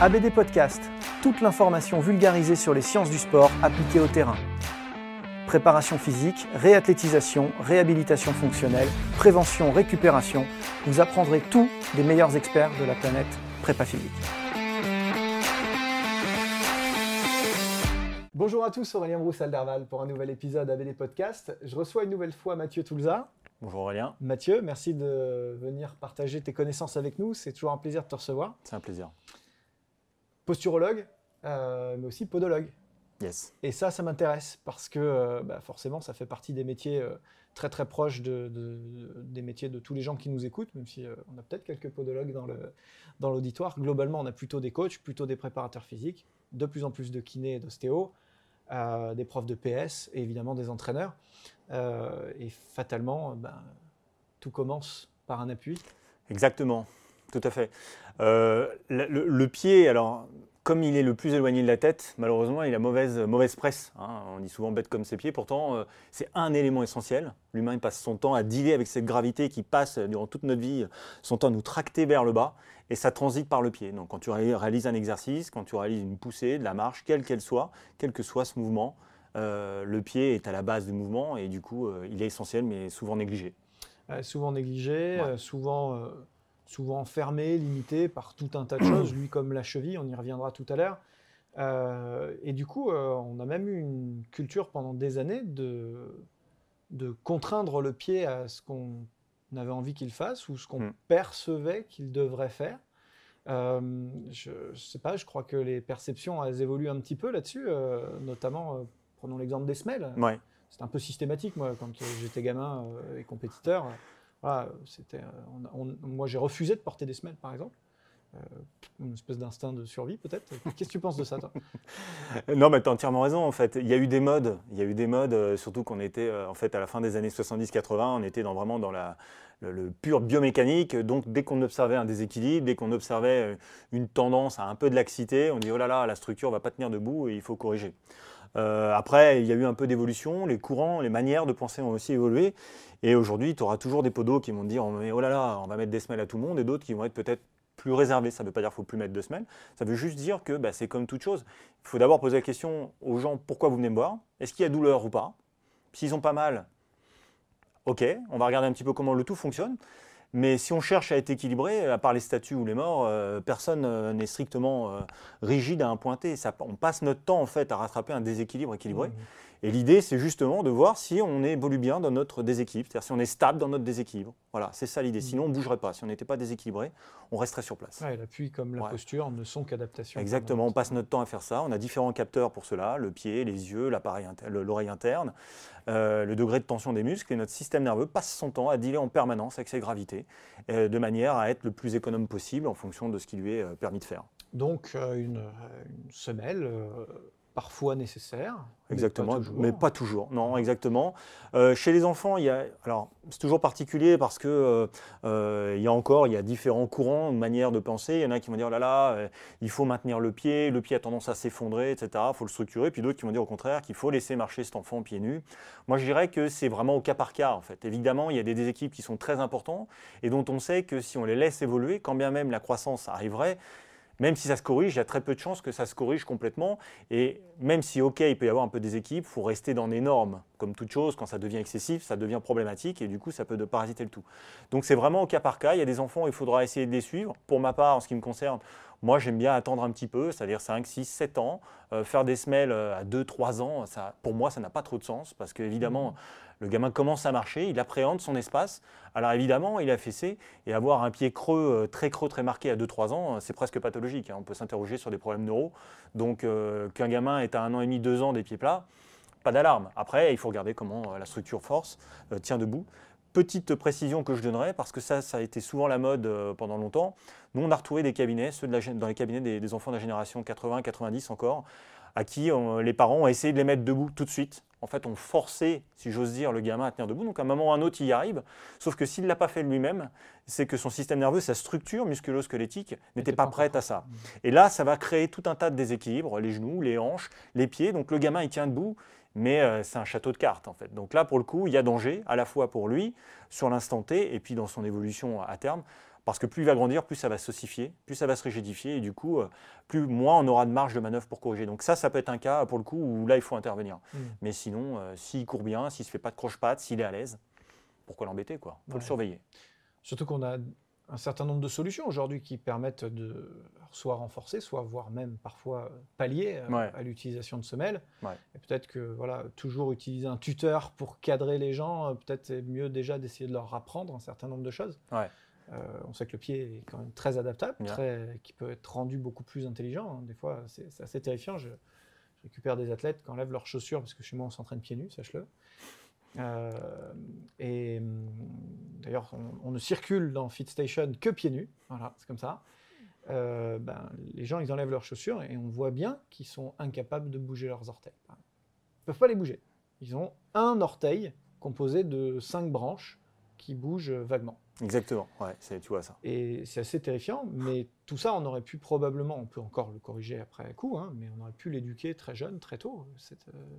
ABD Podcast, toute l'information vulgarisée sur les sciences du sport appliquées au terrain. Préparation physique, réathlétisation, réhabilitation fonctionnelle, prévention, récupération, vous apprendrez tout des meilleurs experts de la planète prépa physique. Bonjour à tous, Aurélien Brousse-Alderval pour un nouvel épisode ABD Podcast. Je reçois une nouvelle fois Mathieu Toulza. Bonjour Aurélien. Mathieu, merci de venir partager tes connaissances avec nous. C'est toujours un plaisir de te recevoir. C'est un plaisir. Posturologue, euh, mais aussi podologue. Yes. Et ça, ça m'intéresse parce que euh, bah, forcément, ça fait partie des métiers euh, très très proches de, de- des métiers de tous les gens qui nous écoutent, même si euh, on a peut-être quelques podologues dans le dans l'auditoire. Globalement, on a plutôt des coachs, plutôt des préparateurs physiques, de plus en plus de kinés et d'ostéo, des profs de PS et évidemment des entraîneurs. Et fatalement, ben, tout commence par un appui. Exactement, tout à fait. Euh, le, pied, alors, comme il est le plus éloigné de la tête, malheureusement, il a mauvaise, mauvaise presse. hein. On dit souvent bête comme ses pieds. Pourtant, euh, c'est un élément essentiel. L'humain il passe son temps à dealer avec cette gravité qui passe euh, durant toute notre vie, son temps à nous tracter vers le bas. Et ça transite par le pied. Donc, quand tu ré- réalises un exercice, quand tu réalises une poussée, de la marche, quelle qu'elle soit, quel que soit ce mouvement, euh, le pied est à la base du mouvement et du coup, il est essentiel, mais souvent négligé. Euh, souvent négligé, Ouais. souvent, souvent fermé, limité par tout un tas de choses, lui comme la cheville, on y reviendra tout à l'heure. Euh, et du coup, euh, on a même eu une culture pendant des années de, de contraindre le pied à ce qu'on avait envie qu'il fasse ou ce qu'on Mm. percevait qu'il devrait faire. Euh, je ne sais pas, je crois que les perceptions elles évoluent un petit peu là-dessus, notamment, prenons l'exemple des semelles. Ouais. C'était un peu systématique, moi, quand j'étais gamin et compétiteur. C'était, euh, moi, j'ai refusé de porter des semelles, par exemple. Euh, une espèce d'instinct de survie, peut-être. Qu'est-ce que tu penses de ça, toi? Non, mais tu as entièrement raison. En fait, il y a eu des modes. Il y a eu des modes, euh, surtout qu'on était en fait à la fin des années 70-80, on était dans, vraiment dans la, le, le pur biomécanique. Donc, dès qu'on observait un déséquilibre, dès qu'on observait une tendance à un peu de laxité, on dit oh là là, la structure va pas tenir debout et il faut corriger. Euh, après, il y a eu un peu d'évolution. Les courants, les manières de penser ont aussi évolué. Et aujourd'hui, tu auras toujours des podos qui vont te dire oh là là, on va mettre des semelles à tout le monde, et d'autres qui vont être peut-être plus réservés. Ça ne veut pas dire qu'il faut plus mettre de semelles. Ça veut juste dire que bah, c'est comme toute chose. Il faut d'abord poser la question aux gens pourquoi vous venez me voir? Est-ce qu'il y a douleur ou pas? S'ils ont pas mal, ok, on va regarder un petit peu comment le tout fonctionne. Mais si on cherche à être équilibré, à part les statues ou les morts, euh, personne euh, n'est strictement euh, rigide à un point T. Ça- on passe notre temps à rattraper un déséquilibre équilibré. Et l'idée, c'est justement de voir si on évolue bien dans notre déséquilibre, c'est-à-dire si on est stable dans notre déséquilibre. Voilà, c'est ça l'idée. Sinon, on ne bougerait pas. Si on n'était pas déséquilibré, on resterait sur place. Ouais, L'appui comme la Ouais. posture ne sont qu'adaptations. Exactement, on passe notre temps à faire ça. On a différents capteurs pour cela, le pied, les yeux, l'oreille interne, euh, le degré de tension des muscles. Et notre système nerveux passe son temps à dealer en permanence avec ses gravités, euh, de manière à être le plus économe possible en fonction de ce qui lui est euh, permis de faire. Donc, euh, une, une semelle, parfois nécessaire. Exactement, mais pas toujours. Non, exactement. Euh, chez les enfants, il y a, alors c'est toujours particulier parce que euh, euh, il y a encore, il y a différents courants, manières de penser. Il y en a qui vont dire, oh là là, il faut maintenir le pied, le pied a tendance à s'effondrer, etc. Il faut le structurer. Puis d'autres qui vont dire au contraire qu'il faut laisser marcher cet enfant pieds nus. Moi, je dirais que c'est vraiment au cas par cas en fait. Évidemment, il y a des déséquilibres qui sont très importants et dont on sait que si on les laisse évoluer, quand bien même la croissance arriverait, même si ça se corrige, il y a très peu de chances que ça se corrige complètement. Et même si, OK, il peut y avoir un peu des équipes, il faut rester dans les normes. Comme toute chose, quand ça devient excessif, ça devient problématique et du coup, ça peut de parasiter le tout. Donc c'est vraiment au cas par cas. Il y a des enfants, il faudra essayer de les suivre. Pour ma part, en ce qui me concerne, moi, j'aime bien attendre un petit peu, c'est-à-dire 5, 6, 7 ans. Euh, faire des semelles euh, à 2, 3 ans, ça, pour moi, ça n'a pas trop de sens parce qu'évidemment, mmh. Le gamin commence à marcher, il appréhende son espace. Alors évidemment, il a fessé et avoir un pied creux, euh, très creux, très marqué à 2-3 ans, c'est presque pathologique. Hein. On peut s'interroger sur des problèmes neuro. Donc euh, qu'un gamin ait à un an et demi, deux ans des pieds plats, pas d'alarme. Après, il faut regarder comment la structure force tient debout. Petite précision que je donnerais, parce que ça, ça a été souvent la mode pendant longtemps. Nous, on a retrouvé des cabinets, ceux dans les cabinets des, des enfants de la génération 80-90 encore, à qui les parents ont essayé de les mettre debout tout de suite en fait, on forçait, si j'ose dire, le gamin à tenir debout. Donc, à un moment ou à un autre, il y arrive. Sauf que s'il ne l'a pas fait lui-même, c'est que son système nerveux, sa structure musculo-squelettique n'était pas, prête à ça. Et là, ça va créer tout un tas de déséquilibres, les genoux, les hanches, les pieds. Donc, le gamin, il tient debout, mais euh, c'est un château de cartes, en fait. Donc là, pour le coup, il y a danger, à la fois pour lui, sur l'instant T, et puis dans son évolution à terme. Parce que plus il va grandir, plus ça va s'ossifier, plus ça va se rigidifier, et du coup, euh, plus moins on aura de marge de manœuvre pour corriger. Donc ça, ça peut être un cas, pour le coup, où là, il faut intervenir. Mm. Mais sinon, euh, s'il court bien, s'il ne se fait pas de croche-patte, s'il est à l'aise, pourquoi l'embêter quoi? Il faut le surveiller. Surtout qu'on a un certain nombre de solutions aujourd'hui qui permettent de soit renforcer, soit voire même parfois pallier euh, à l'utilisation de semelles. Et peut-être que voilà, toujours utiliser un tuteur pour cadrer les gens, peut-être c'est mieux déjà d'essayer de leur apprendre un certain nombre de choses. Euh, on sait que le pied est quand même très adaptable, très, qui peut être rendu beaucoup plus intelligent. Hein. Des fois, c'est assez terrifiant. Je, récupère des athlètes qui enlèvent leurs chaussures parce que chez moi, on s'entraîne pieds nus, sache-le. Euh, et hum, d'ailleurs, on, ne circule dans FitStation que pieds nus. Voilà, c'est comme ça. Euh, ben, les gens, ils enlèvent leurs chaussures et on voit bien qu'ils sont incapables de bouger leurs orteils. Ils ne peuvent pas les bouger. Ils ont un orteil composé de cinq branches qui bougent vaguement. Exactement, ouais, tu vois ça. Et c'est assez terrifiant, mais tout ça, on aurait pu probablement, on peut encore le corriger après coup, hein, mais on aurait pu l'éduquer très jeune, très tôt. Cette, euh,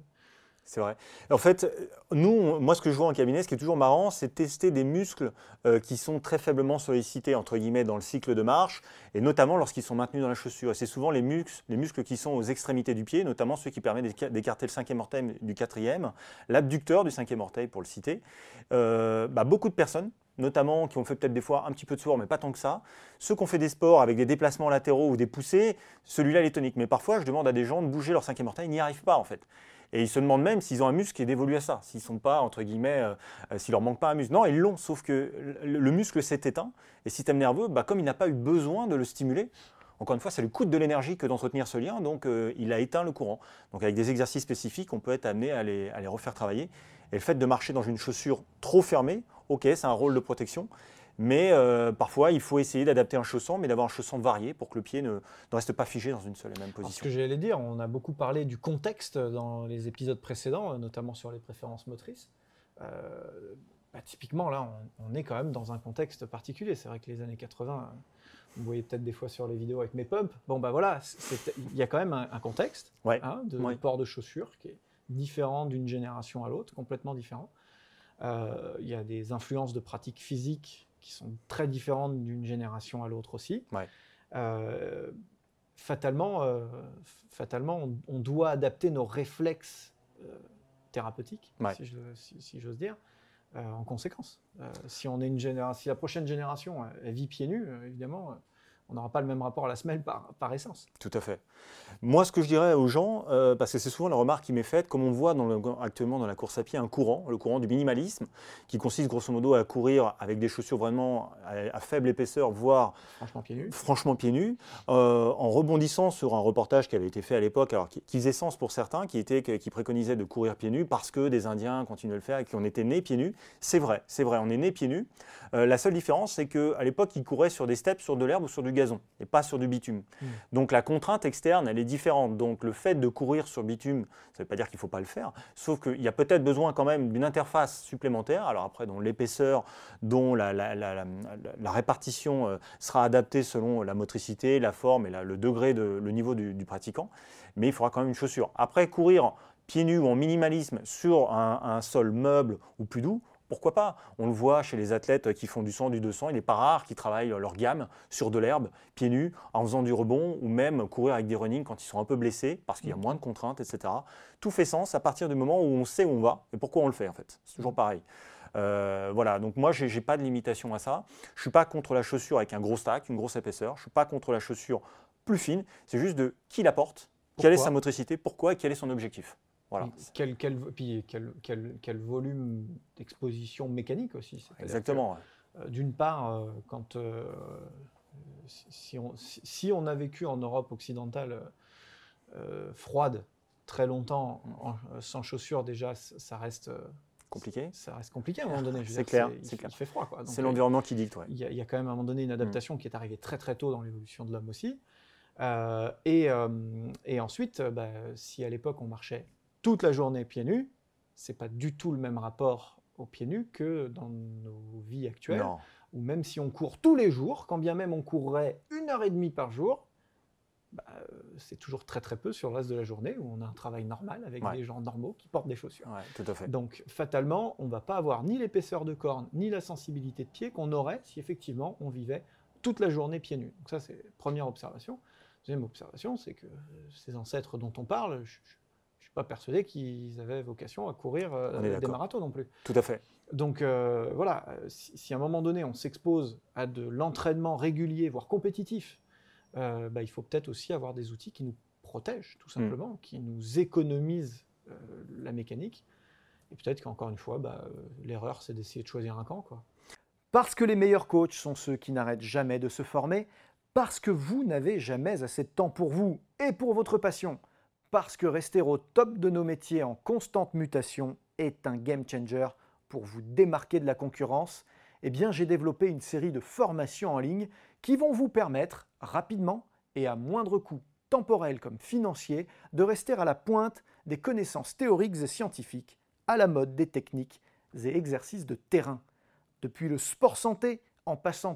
c'est vrai. En fait, nous, moi, ce que je vois en cabinet, ce qui est toujours marrant, c'est tester des muscles euh, qui sont très faiblement sollicités, entre guillemets, dans le cycle de marche, et notamment lorsqu'ils sont maintenus dans la chaussure. C'est souvent les muscles, les muscles qui sont aux extrémités du pied, notamment ceux qui permettent d'écarter le cinquième orteil du quatrième, l'abducteur du cinquième orteil, pour le citer. Euh, bah, beaucoup de personnes notamment qui ont fait peut-être des fois un petit peu de sport, mais pas tant que ça. Ceux qui ont fait des sports avec des déplacements latéraux ou des poussées, celui-là, il est tonique. Mais parfois, je demande à des gens de bouger leur cinquième orteil, ils n'y arrivent pas en fait. Et ils se demandent même s'ils ont un muscle qui est dévolu à ça, s'ils sont pas, entre guillemets, euh, euh, s'il leur manque pas un muscle. Non, ils l'ont, sauf que le, muscle s'est éteint, et le système nerveux, bah, comme il n'a pas eu besoin de le stimuler, encore une fois, ça lui coûte de l'énergie que d'entretenir ce lien, donc euh, il a éteint le courant. Donc avec des exercices spécifiques, on peut être amené à les, à les refaire travailler. Et le fait de marcher dans une chaussure trop fermée, ok, c'est un rôle de protection, mais euh, parfois, il faut essayer d'adapter un chausson, mais d'avoir un chausson varié pour que le pied ne, reste pas figé dans une seule et même position. ce que j'allais dire, on a beaucoup parlé du contexte dans les épisodes précédents, notamment sur les préférences motrices. Euh, bah, typiquement, là, on, est quand même dans un contexte particulier. C'est vrai que les années 80, vous voyez peut-être des fois sur les vidéos avec mes pumps. Bon, bah voilà, il y a quand même un, contexte hein, de, port de chaussures qui est différent d'une génération à l'autre, complètement différent. Euh, il y a des influences de pratiques physiques qui sont très différentes d'une génération à l'autre aussi. Euh, fatalement, euh, fatalement on, doit adapter nos réflexes euh, thérapeutiques, si j'ose dire, en conséquence. si, on est une génération, si la prochaine génération elle vit pieds nus, évidemment, on n'aura pas le même rapport à la semelle par, par, essence. Tout à fait. Moi, ce que je dirais aux gens, euh, parce que c'est souvent la remarque qui m'est faite, comme on voit dans le, actuellement dans la course à pied un courant, le courant du minimalisme, qui consiste grosso modo à courir avec des chaussures vraiment à, faible épaisseur, voire franchement pieds nus, franchement pieds nus euh, en rebondissant sur un reportage qui avait été fait à l'époque, alors qui, faisait sens pour certains, qui, était, qui préconisait de courir pieds nus parce que des Indiens continuaient à le faire et qu'on était nés pieds nus. C'est vrai, c'est vrai, on est nés pieds nus. Euh, la seule différence, c'est qu'à l'époque, ils couraient sur des steppes, sur de l'herbe ou sur du gazon et pas sur du bitume. Mm. Donc la contrainte externe, elle est différente. Donc le fait de courir sur bitume, ça ne veut pas dire qu'il ne faut pas le faire, sauf qu'il y a peut-être besoin quand même d'une interface supplémentaire. Alors après, dont l'épaisseur, dont la, la- la- la- la répartition euh, sera adaptée selon la motricité, la forme et le degré, de, le niveau du, du pratiquant. Mais il faudra quand même une chaussure. Après, courir pieds nus ou en minimalisme sur un, un sol meuble ou plus doux, pourquoi pas? On le voit chez les athlètes qui font du 100, du 200, il n'est pas rare qu'ils travaillent leur gamme sur de l'herbe, pieds nus, en faisant du rebond ou même courir avec des running quand ils sont un peu blessés parce qu'il y a moins de contraintes, etc. Tout fait sens à partir du moment où on sait où on va et pourquoi on le fait en fait. C'est toujours pareil. Euh, voilà, donc moi j'ai j'ai pas de limitation à ça. Je suis pas contre la chaussure avec un gros stack, une grosse épaisseur. Je suis pas contre la chaussure plus fine. C'est juste de qui la porte, quelle est sa motricité, pourquoi et quel est son objectif. Voilà. Quel, quel, puis quel, quel- quel volume d'exposition mécanique aussi. Exactement. euh, D'une part, euh, quand euh, si, on, si- si on a vécu en Europe occidentale froide très longtemps en- sans chaussures, déjà, ça reste, Compliqué. ça reste compliqué à un moment donné. C'est clair, c'est clair. Il fait froid. C'est l'environnement qui dicte. ouais. il y, a, il y a quand même à un moment donné une Mm. adaptation qui est arrivée très très tôt dans l'évolution de l'homme aussi. Euh, et, euh, et ensuite, bah, si à l'époque on marchait toute la journée pieds nus, c'est pas du tout le même rapport aux pieds nus que dans nos vies actuelles. Non. Ou même si on court tous les jours, quand bien même on courrait une heure et demie par jour, bah, c'est toujours très très peu sur le reste de la journée où on a un travail normal avec Ouais. des gens normaux qui portent des chaussures. Ouais, tout à fait. Donc, fatalement, on ne va pas avoir ni l'épaisseur de corne, ni la sensibilité de pied qu'on aurait si effectivement on vivait toute la journée pieds nus. Donc ça, c'est première observation. Deuxième observation, c'est que euh, ces ancêtres dont on parle, je pas persuadé qu'ils avaient vocation à courir euh, des marathons non plus. Tout à fait. Donc euh, voilà, euh, si, si à un moment donné on s'expose à de l'entraînement régulier, voire compétitif, euh, bah, il faut peut-être aussi avoir des outils qui nous protègent, tout simplement, qui nous économisent la mécanique. Et peut-être qu'encore une fois, bah, l'erreur, c'est d'essayer de choisir un camp. Quoi. Parce que les meilleurs coachs sont ceux qui n'arrêtent jamais de se former, parce que vous n'avez jamais assez de temps pour vous et pour votre passion, parce que rester au top de nos métiers en constante mutation est un game changer pour vous démarquer de la concurrence, eh j'ai développé une série de formations en ligne qui vont vous permettre rapidement et à moindre coût temporel comme financier de rester à la pointe des connaissances théoriques et scientifiques, à la mode des techniques et exercices de terrain. Depuis le sport santé en passant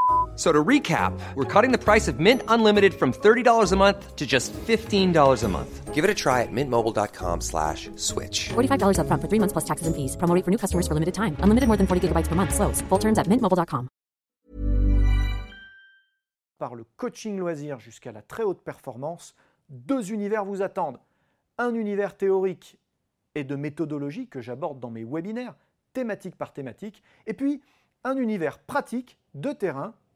So to recap, we're cutting the price of Mint Unlimited from $30 a month to just $15 a month. Give it a try at mintmobile.com slash switch. $45 upfront for three months plus taxes and fees. Promo rate for new customers for limited time. Unlimited more than 40 gigabytes per month. Slows. Full terms at mintmobile.com. par le coaching loisir jusqu'à la très haute performance, deux univers vous attendent. Un univers théorique et de méthodologie que j'aborde dans mes webinaires, thématique par thématique, et puis un univers pratique de terrain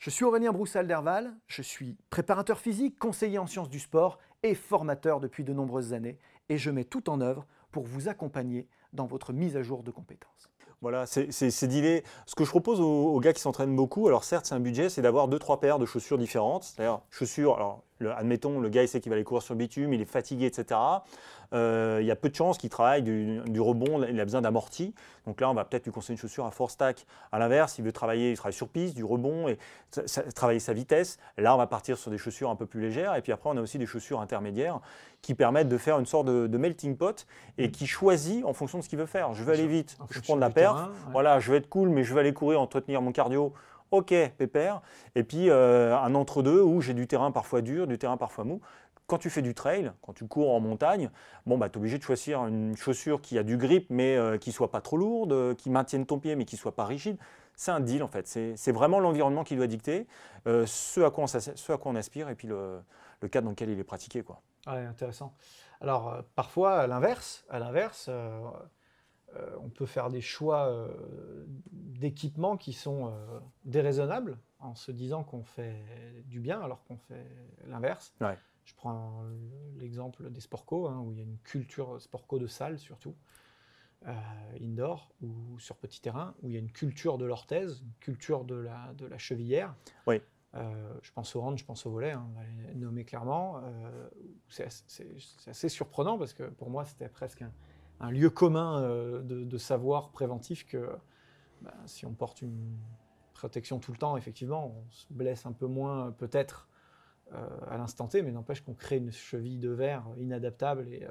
Je suis Aurélien Broussal-Derval, je suis préparateur physique, conseiller en sciences du sport et formateur depuis de nombreuses années et je mets tout en œuvre pour vous accompagner dans votre mise à jour de compétences. Voilà, c'est d'idées. Ce que je propose aux, gars qui s'entraînent beaucoup, alors certes, c'est un budget, c'est d'avoir deux, trois paires de chaussures différentes. C'est-à-dire, chaussures, le- admettons, le gars il sait qu'il va aller courir sur bitume, il est fatigué, etc. Euh, il y a peu de chances qu'il travaille du, du rebond, il a besoin d'amorti. Donc là, on va peut-être lui conseiller une chaussure à force stack. À l'inverse, il veut travailler, il travaille sur piste, du rebond et ça- ça- travailler sa vitesse. Là, on va partir sur des chaussures un peu plus légères. Et puis après, on a aussi des chaussures intermédiaires qui permettent de faire une sorte de, de melting pot et qui choisit en fonction de ce qu'il veut faire. Je veux aller vite, je prends de la du perf. terrain, ouais. Voilà, je vais être cool, mais je vais aller courir, entretenir mon cardio. Ok, pépère. Et puis euh, un entre-deux où j'ai du terrain parfois dur, du terrain parfois mou. Quand tu fais du trail, quand tu cours en montagne, bon, bah, tu es obligé de choisir une chaussure qui a du grip, mais euh, qui soit pas trop lourde, euh, qui maintienne ton pied, mais qui soit pas rigide. C'est un deal en fait. C'est vraiment l'environnement qui doit dicter euh, ce, à quoi on, aspire et puis le, cadre dans lequel il est pratiqué. Quoi. Intéressant. Alors, parfois, à l'inverse, à l'inverse, on peut faire des choix euh, d'équipement qui sont euh, déraisonnables en se disant qu'on fait du bien alors qu'on fait l'inverse. Ouais. Je prends l'exemple des sportco, hein, où il y a une culture sportco de salle surtout, euh, indoor ou sur petit terrain, où il y a une culture de l'orthèse, une culture de la, de la chevillère. Oui. Euh, je pense au hand, je pense au volet, hein, on va les nommer clairement. Euh, c'est assez, assez surprenant parce que pour moi, c'était presque un, un lieu commun euh, de, savoir préventif que ben, si on porte une protection tout le temps, effectivement, on se blesse un peu moins peut-être euh, à l'instant T, mais n'empêche qu'on crée une cheville de verre inadaptable et euh,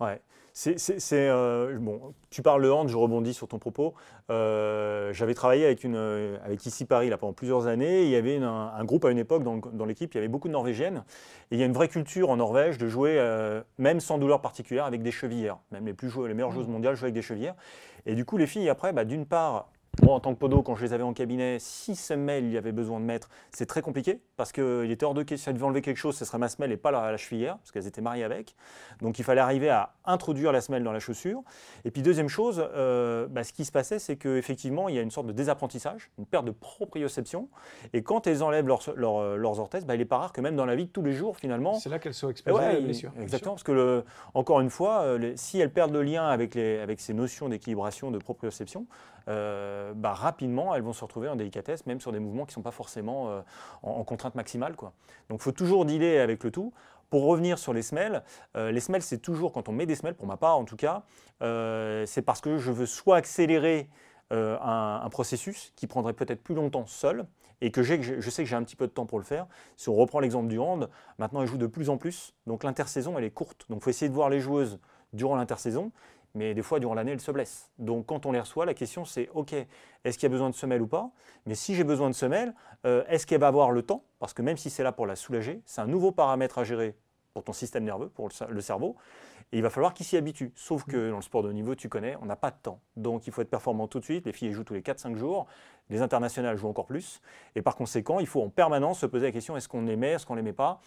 Ouais. C'est, euh, bon, tu parles le hand, je rebondis sur ton propos. Euh, j'avais travaillé avec, une, euh, avec ici Paris là, pendant plusieurs années. Il y avait une- un, un groupe à une époque dans, l'équipe, il y avait beaucoup de Norvégiennes. Et il y a une vraie culture en Norvège de jouer, euh, même sans douleur particulière, avec des chevillères. Même les, plus jou- les meilleures joueuses mondiales jouent avec des chevillères. Et du coup, les filles, après, bah, d'une part, moi en tant que podo, quand je les avais en cabinet, si semelle il y avait besoin de mettre, c'est très compliqué parce qu'il était hors de question, si elle devait enlever quelque chose, ce serait ma semelle et pas la, la chevillère, parce qu'elles étaient mariées avec. Donc il fallait arriver à introduire la semelle dans la chaussure. Et puis deuxième chose, euh, bah, ce qui se passait, c'est qu'effectivement, il y a une sorte de désapprentissage, une perte de proprioception. Et quand elles enlèvent leurs, leurs- leurs orthèses, bah, il n'est pas rare que même dans la vie de tous les jours, finalement, c'est là qu'elles sont exposées ouais, à la blessure. Exactement, parce que le- encore une fois, euh, les- si elles perdent le lien avec, les, avec ces notions d'équilibration, de proprioception, euh, bah, rapidement, elles vont se retrouver en délicatesse, même sur des mouvements qui ne sont pas forcément euh, en, contrainte maximale. Quoi. Donc il faut toujours dealer avec le tout. Pour revenir sur les semelles, euh, les semelles, c'est toujours, quand on met des semelles, pour ma part en tout cas, euh, c'est parce que je veux soit accélérer euh, un, un processus qui prendrait peut-être plus longtemps seul, et que je sais que j'ai un petit peu de temps pour le faire. Si on reprend l'exemple du hand, maintenant elles jouent de plus en plus, donc l'intersaison elle est courte. Donc il faut essayer de voir les joueuses durant l'intersaison, mais des fois durant l'année elles se blessent. Donc quand on les reçoit, la question c'est ok, est-ce qu'il y a besoin de semelle ou pas? Mais si j'ai besoin de semelle, euh, est-ce qu'elle va avoir le temps? Parce que même si c'est là pour la soulager, c'est un nouveau paramètre à gérer pour ton système nerveux, pour le cer- le cerveau. Et il va falloir qu'il s'y habitue. Sauf que dans le sport de niveau, tu connais, on n'a pas de temps. Donc il faut être performant tout de suite. Les filles jouent tous les 4-5 jours. Les internationales jouent encore plus. Et par conséquent, il faut en permanence se poser la question est-ce qu'on les met, est-ce qu'on les met pas?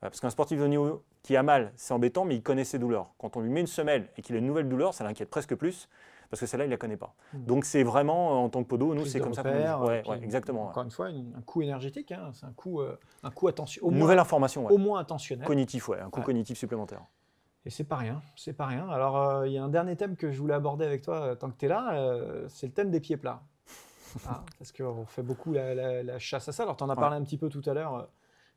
Parce qu'un sportif de niveau qui a mal, c'est embêtant, mais il connaît ses douleurs. Quand on lui met une semelle et qu'il a une nouvelle douleur, ça l'inquiète presque plus. Parce que celle-là, il ne la connaît pas. Donc c'est vraiment, euh, en tant que podo, nous, c'est comme ça ouais, ouais, exactement. ouais. Encore une fois, un coût énergétique, hein, c'est un coût, euh, un coût attention, au Une moins, nouvelle information, au moins intentionnel. cognitif, ouais, un coût cognitif supplémentaire. Et c'est pas rien, c'est pas rien. Alors, euh, il y a un dernier thème que je voulais aborder avec toi euh, tant que tu es là, euh, c'est le thème des pieds plats. Ah, parce qu'on fait beaucoup la, la- la chasse à ça. Alors, tu en as parlé un petit peu tout à l'heure euh,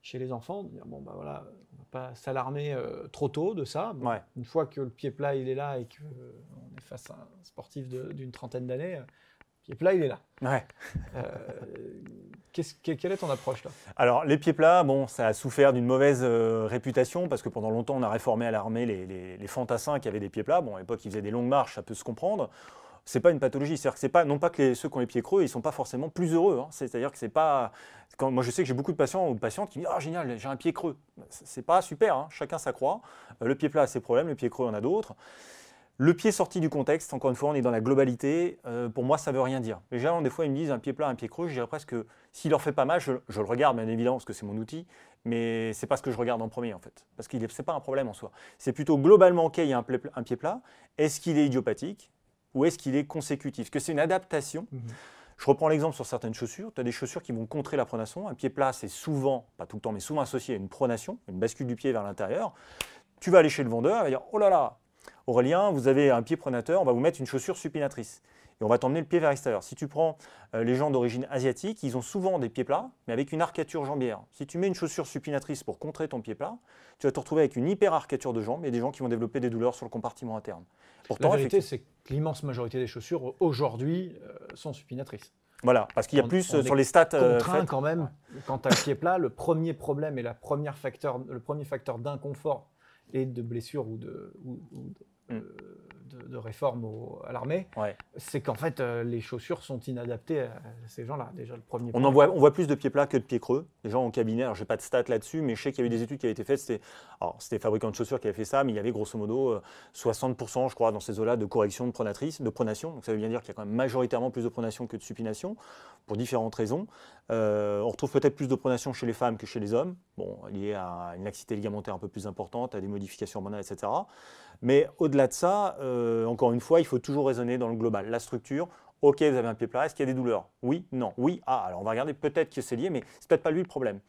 chez les enfants, de dire, bon, bah voilà, on va pas s'alarmer euh, trop tôt de ça. Bon, Ouais. Une fois que le pied plat, il est là et qu'on est face à un sportif d'une trentaine d'années, euh, le pied plat, il est là. Ouais. Euh, quelle est ton approche là Alors, les pieds plats, bon, ça a souffert d'une mauvaise euh, réputation parce que pendant longtemps, on a réformé à l'armée les, les, les fantassins qui avaient des pieds plats. Bon, à l'époque, ils faisaient des longues marches, ça peut se comprendre. C'est pas une pathologie, c'est-à-dire que c'est pas non pas que ceux qui ont les pieds creux, ils sont pas forcément plus heureux. hein. C'est-à-dire que c'est pas moi je sais que j'ai beaucoup de patients ou patientes qui me disent ah génial, j'ai un pied creux. C'est pas super, hein. chacun sa croix. Euh, Le pied plat a ses problèmes, le pied creux en a d'autres. Le pied sorti du contexte, encore une fois, on est dans la globalité. euh, pour moi, ça veut rien dire. Les gens, des fois, ils me disent un pied plat, un pied creux. Je dirais presque que s'il leur fait pas mal, je, le regarde, bien évidemment, parce que c'est mon outil, mais c'est pas ce que je regarde en premier, en fait. Parce que c'est pas un problème en soi. C'est plutôt globalement, OK, il y a un, un pied plat. Est-ce qu'il est idiopathique? Ou est-ce qu'il est consécutif? Est-ce que c'est une adaptation Je reprends l'exemple sur certaines chaussures. Tu as des chaussures qui vont contrer la pronation. Un pied plat, c'est souvent, pas tout le temps, mais souvent associé à une pronation, une bascule du pied vers l'intérieur. Tu vas aller chez le vendeur, il va dire Oh là là, Aurélien, vous avez un pied pronateur, on va vous mettre une chaussure supinatrice. Et on va t'emmener le pied vers l'extérieur. Si tu prends euh, les gens d'origine asiatique, ils ont souvent des pieds plats, mais avec une arcature jambière. Si tu mets une chaussure supinatrice pour contrer ton pied plat, tu vas te retrouver avec une hyper arcature de jambes et des gens qui vont développer des douleurs sur le compartiment interne. Pourtant, La vérité, c'est que l'immense majorité des chaussures aujourd'hui euh, sont supinatrices. Voilà, parce qu'il y a plus sur les stats. Contraint quand même, quand tu as le pied plat, le premier problème et la première facteur, le premier facteur d'inconfort et de blessure ou de, Mm. De, réforme à l'armée, c'est qu'en fait, euh, les chaussures sont inadaptées à ces gens-là. Déjà, le premier. On, en voit, on voit plus de pieds plats que de pieds creux. Les gens en cabinet, alors j'ai pas de stats là-dessus, mais je sais qu'il y a eu des études qui avaient été faites. C'était, alors, c'était fabricants de chaussures qui avaient fait ça, mais il y avait grosso modo 60%, euh, je crois, dans ces eaux-là de correction de pronatrice, de pronation. Donc ça veut bien dire qu'il y a quand même majoritairement plus de pronation que de supination, pour différentes raisons. Euh, on retrouve peut-être plus de pronation chez les femmes que chez les hommes, bon, lié à une laxité ligamentaire un peu plus importante, à des modifications hormonales, etc. Mais au-delà de ça, euh, encore une fois, il faut toujours raisonner dans le global. La structure, ok, vous avez un pied plat, est-ce qu'il y a des douleurs? Oui, non, oui, ah, alors on va regarder, peut-être que c'est lié, mais c'est peut-être pas lui le problème.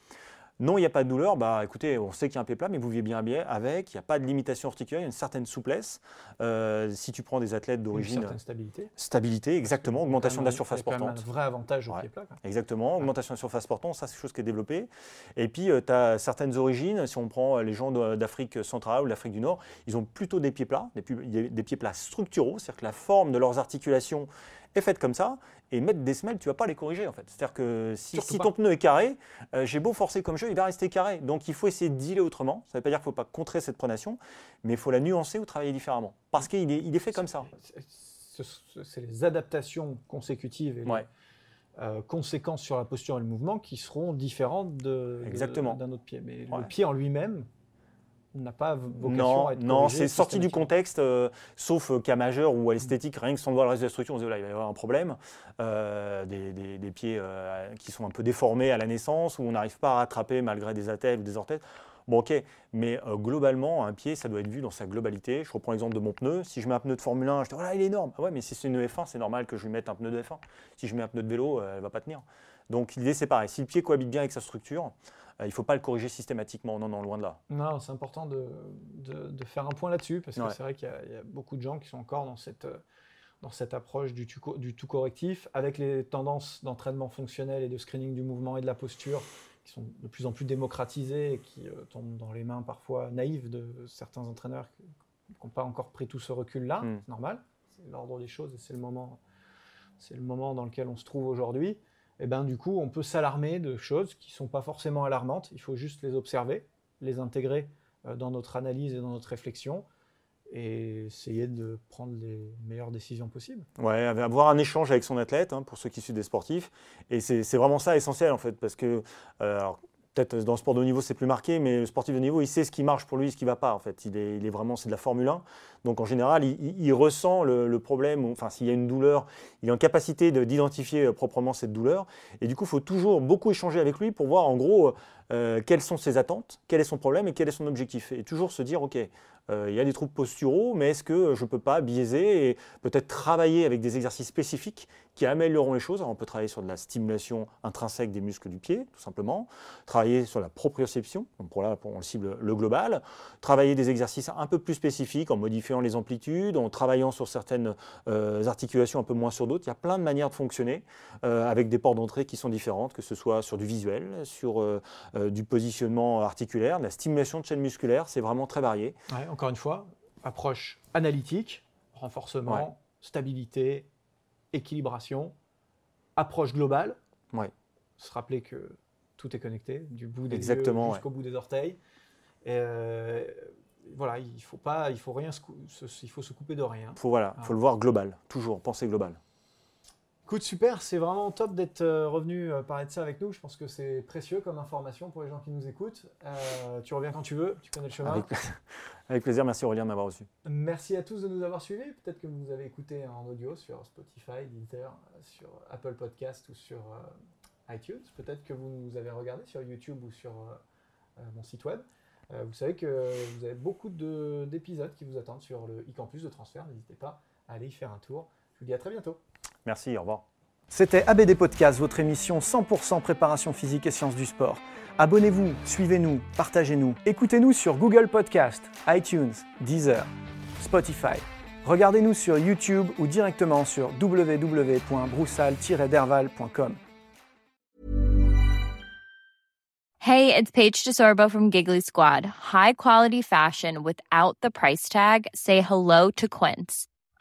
Non, il n'y a pas de douleur. Bah, écoutez, on sait qu'il y a un pied plat, mais vous vivez bien bien avec. Il n'y a pas de limitation articulaire, il y a une certaine souplesse. Euh, si tu prends des athlètes d'origine. Une certaine stabilité. Stabilité, exactement. Augmentation de la surface portante. Un vrai avantage au pied plat. Exactement. Augmentation de la surface portante, ça, c'est quelque chose qui est développé. Et puis, euh, tu as certaines origines. Si on prend euh, les gens d'Afrique centrale ou d'Afrique du Nord, ils ont plutôt des pieds plats, des, des pieds plats structuraux, c'est-à-dire que la forme de leurs articulations est faite comme ça, et mettre des semelles, tu vas pas les corriger en fait. C'est-à-dire que si, ton pneu est carré, euh, j'ai beau forcer comme jeu, il va rester carré. Donc il faut essayer de dealer autrement. Ça ne veut pas dire qu'il ne faut pas contrer cette pronation, mais il faut la nuancer ou travailler différemment. Parce qu'il est, il est fait comme ça. C'est les adaptations consécutives et les euh, conséquences sur la posture et le mouvement qui seront différentes d'un autre pied. Mais le pied en lui-même, n'a pas vocation non, à être Non, c'est sorti du contexte, euh, sauf euh, cas majeur ou à l'esthétique, rien que sans voir le reste de la structure, on se dit là, il va y avoir un problème. Euh, des, pieds qui sont un peu déformés à la naissance, où on n'arrive pas à rattraper malgré des attelles ou des orteils. Bon, ok, mais globalement, un pied, ça doit être vu dans sa globalité. Je reprends l'exemple de mon pneu. Si je mets un pneu de Formule 1, je dis, voilà, il est énorme. Ah ouais, mais si c'est une F1, c'est normal que je lui mette un pneu de F1. Si je mets un pneu de vélo, elle ne va pas tenir. Donc l'idée, c'est pareil. Si le pied cohabite bien avec sa structure, il ne faut pas le corriger systématiquement, non, non, loin de là. Non, c'est important de, faire un point là-dessus, parce que c'est vrai qu'il y, a beaucoup de gens qui sont encore dans cette, dans cette approche du, du tout correctif, avec les tendances d'entraînement fonctionnel et de screening du mouvement et de la posture qui sont de plus en plus démocratisées et qui euh, tombent dans les mains parfois naïves de certains entraîneurs qui n'ont pas encore pris tout ce recul-là. Hmm. C'est normal, c'est l'ordre des choses et c'est le moment, c'est le moment dans lequel on se trouve aujourd'hui et eh ben, du coup, on peut s'alarmer de choses qui ne sont pas forcément alarmantes. Il faut juste les observer, les intégrer euh, dans notre analyse et dans notre réflexion et essayer de prendre les meilleures décisions possibles. Ouais, avoir un échange avec son athlète, hein, pour ceux qui suivent des sportifs. Et c'est vraiment ça essentiel, en fait, parce que euh, peut-être dans le sport de niveau c'est plus marqué, mais le sportif de niveau il sait ce qui marche pour lui, ce qui ne va pas en fait. Il est, vraiment c'est de la Formule 1, donc en général il, ressent le, problème, enfin s'il y a une douleur, il est en capacité d'identifier euh, proprement cette douleur, et du coup il faut toujours beaucoup échanger avec lui pour voir en gros euh, quelles sont ses attentes, quel est son problème et quel est son objectif, et toujours se dire ok euh, il y a des troubles posturaux, mais est-ce que je ne peux pas biaiser et peut-être travailler avec des exercices spécifiques qui amélioreront les choses On peut travailler sur de la stimulation intrinsèque des muscles du pied, tout simplement, travailler sur la proprioception, pour là, on cible le global, travailler des exercices un peu plus spécifiques en modifiant les amplitudes, en travaillant sur certaines euh, articulations un peu moins sur d'autres. Il y a plein de manières de fonctionner avec des portes d'entrée qui sont différentes, que ce soit sur du visuel, sur du positionnement articulaire, de la stimulation de chaîne musculaire, c'est vraiment très varié encore une fois, approche analytique, renforcement, stabilité, équilibration, approche globale. Ouais. Se rappeler que tout est connecté, du bout des yeux jusqu'au bout des orteils. Euh, voilà, il faut pas, il faut rien, il faut se couper de rien. Faut voilà, faut le voir global, toujours penser global. Écoute, super, c'est vraiment top d'être euh, revenu euh, parler de ça avec nous. Je pense que c'est précieux comme information pour les gens qui nous écoutent. Euh, tu reviens quand tu veux, tu connais le chemin. Avec, plaisir, merci Aurélien de m'avoir reçu. Merci à tous de nous avoir suivis. Peut-être que vous nous avez écouté en audio sur Spotify, Deezer, sur Apple Podcast ou sur iTunes. Peut-être que vous nous avez regardé sur YouTube ou sur mon site web. vous savez que vous avez beaucoup d'épisodes qui vous attendent sur le e-campus de transfert. N'hésitez pas à aller y faire un tour. Je vous dis à très bientôt. Merci, au revoir. C'était ABD Podcast, votre émission 100% préparation physique et sciences du sport. Abonnez-vous, suivez-nous, partagez-nous. Écoutez-nous sur Google Podcast, iTunes, Deezer, Spotify. Regardez-nous sur YouTube ou directement sur www.broussal-derval.com. Hey, it's Paige DeSorbo from Giggly Squad. High quality fashion without the price tag? Say hello to Quince.